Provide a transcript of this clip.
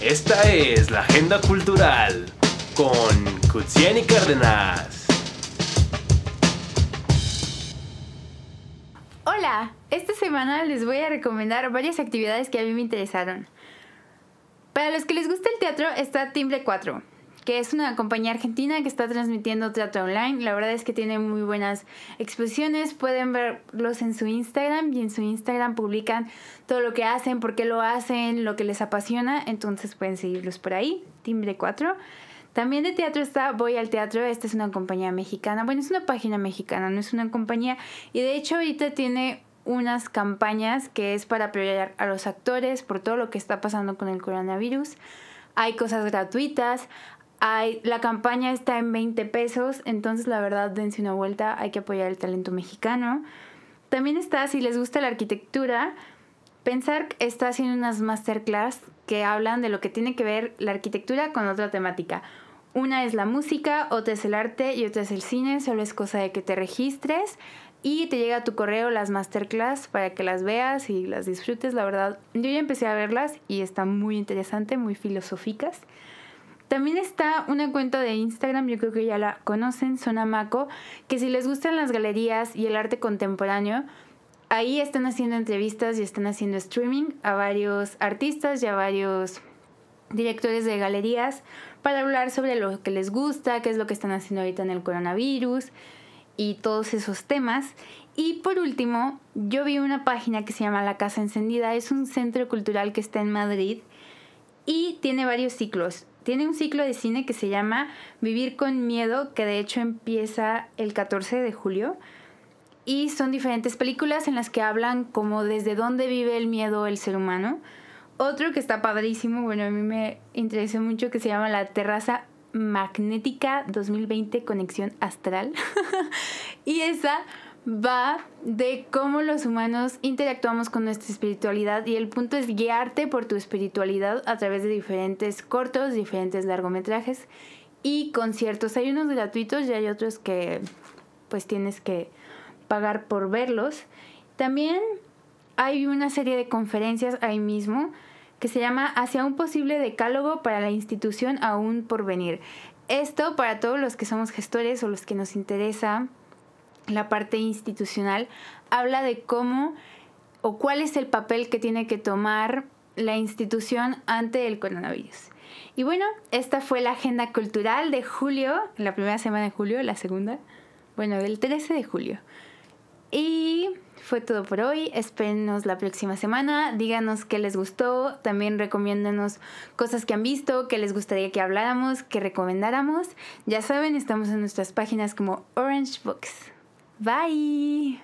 Esta es la Agenda Cultural con Kutsiani Cárdenas. Hola, esta semana les voy a recomendar varias actividades que a mí me interesaron. Para los que les gusta el teatro está Timbre 4 que es una compañía argentina que está transmitiendo teatro online. La verdad es que tiene muy buenas exposiciones. Pueden verlos en su Instagram y en su Instagram publican todo lo que hacen, por qué lo hacen, lo que les apasiona. Entonces pueden seguirlos por ahí. Timbre 4. También de teatro está Voy al Teatro. Esta es una compañía mexicana. Bueno, es una página mexicana, no es una compañía. Y de hecho ahorita tiene unas campañas que es para apoyar a los actores por todo lo que está pasando con el coronavirus. Hay cosas gratuitas, la campaña está en 20 pesos, entonces la verdad dense una vuelta, hay que apoyar el talento mexicano. También está, si les gusta la arquitectura, Pensar está haciendo unas masterclass que hablan de lo que tiene que ver la arquitectura con otra temática. Una es la música, otra es el arte y otra es el cine, solo es cosa de que te registres y te llega a tu correo las masterclass para que las veas y las disfrutes. La verdad, yo ya empecé a verlas y están muy interesantes, muy filosóficas. También está una cuenta de Instagram, yo creo que ya la conocen, Sonamaco, que si les gustan las galerías y el arte contemporáneo, ahí están haciendo entrevistas y están haciendo streaming a varios artistas y a varios directores de galerías para hablar sobre lo que les gusta, qué es lo que están haciendo ahorita en el coronavirus y todos esos temas. Y por último, yo vi una página que se llama La Casa Encendida, es un centro cultural que está en Madrid y tiene varios ciclos tiene un ciclo de cine que se llama Vivir con Miedo, que de hecho empieza el 14 de julio. Y son diferentes películas en las que hablan como desde dónde vive el miedo el ser humano. Otro que está padrísimo, bueno, a mí me interesó mucho, que se llama La Terraza Magnética 2020 Conexión Astral. y esa va de cómo los humanos interactuamos con nuestra espiritualidad y el punto es guiarte por tu espiritualidad a través de diferentes cortos, diferentes largometrajes y conciertos. Hay unos gratuitos y hay otros que pues tienes que pagar por verlos. También hay una serie de conferencias ahí mismo que se llama Hacia un posible decálogo para la institución aún por venir. Esto para todos los que somos gestores o los que nos interesa la parte institucional, habla de cómo o cuál es el papel que tiene que tomar la institución ante el coronavirus. Y bueno, esta fue la agenda cultural de julio, la primera semana de julio, la segunda, bueno, del 13 de julio. Y fue todo por hoy. Espérenos la próxima semana. Díganos qué les gustó. También recomiéndanos cosas que han visto, que les gustaría que habláramos, que recomendáramos. Ya saben, estamos en nuestras páginas como Orange Books. Bye!